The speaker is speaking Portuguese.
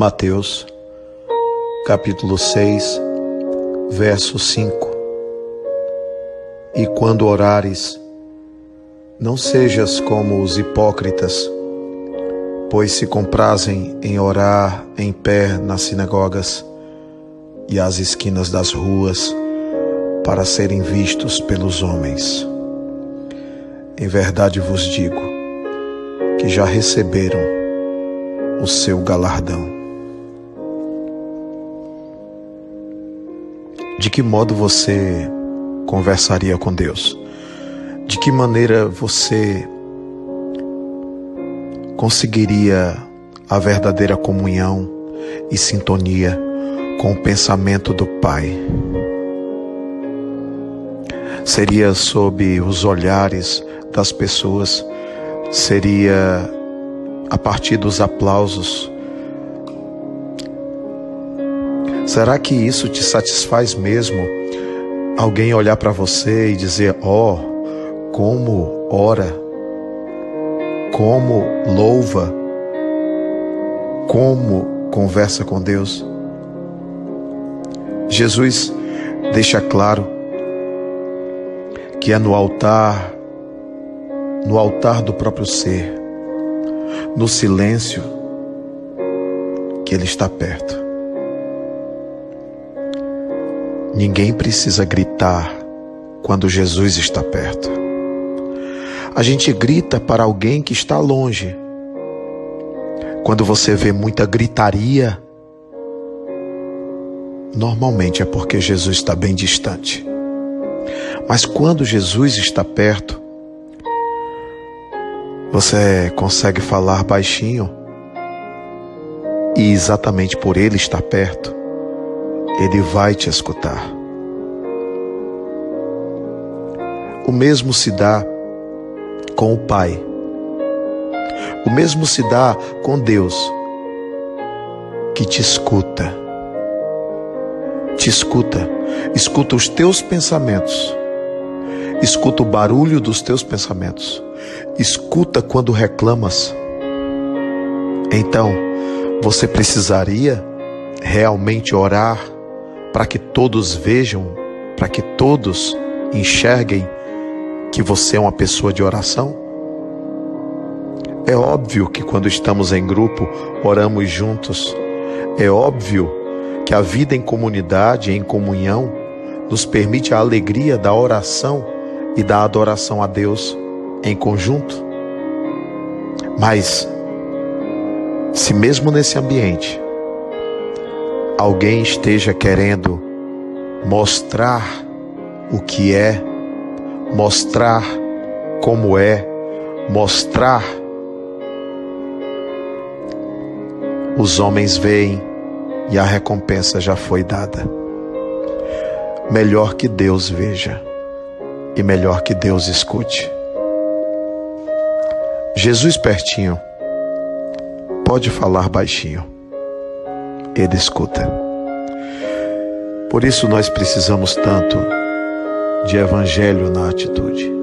Mateus, capítulo 6, verso 5. E quando orares, não sejas como os hipócritas, pois se comprazem em orar em pé nas sinagogas e às esquinas das ruas, para serem vistos pelos homens. Em verdade vos digo que já receberam o seu galardão. De que modo você conversaria com Deus? De que maneira você conseguiria a verdadeira comunhão e sintonia com o pensamento do Pai? Seria sob os olhares das pessoas? Seria a partir dos aplausos Será que isso te satisfaz mesmo? Alguém olhar para você e dizer: Ó, oh, como ora, como louva, como conversa com Deus? Jesus deixa claro que é no altar, no altar do próprio ser, no silêncio, que Ele está perto. Ninguém precisa gritar quando Jesus está perto. A gente grita para alguém que está longe. Quando você vê muita gritaria, normalmente é porque Jesus está bem distante. Mas quando Jesus está perto, você consegue falar baixinho e exatamente por ele estar perto, ele vai te escutar. O mesmo se dá com o Pai. O mesmo se dá com Deus, que te escuta. Te escuta, escuta os teus pensamentos, escuta o barulho dos teus pensamentos, escuta quando reclamas. Então, você precisaria realmente orar para que todos vejam, para que todos enxerguem que você é uma pessoa de oração? É óbvio que quando estamos em grupo, oramos juntos. É óbvio que a vida em comunidade, em comunhão, nos permite a alegria da oração e da adoração a Deus em conjunto. Mas, se mesmo nesse ambiente alguém esteja querendo mostrar o que é, mostrar como é, mostrar, os homens veem e a recompensa já foi dada. Melhor que Deus veja e melhor que Deus escute. Jesus pertinho, pode falar baixinho ele escuta. Por isso nós precisamos tanto de evangelho na atitude.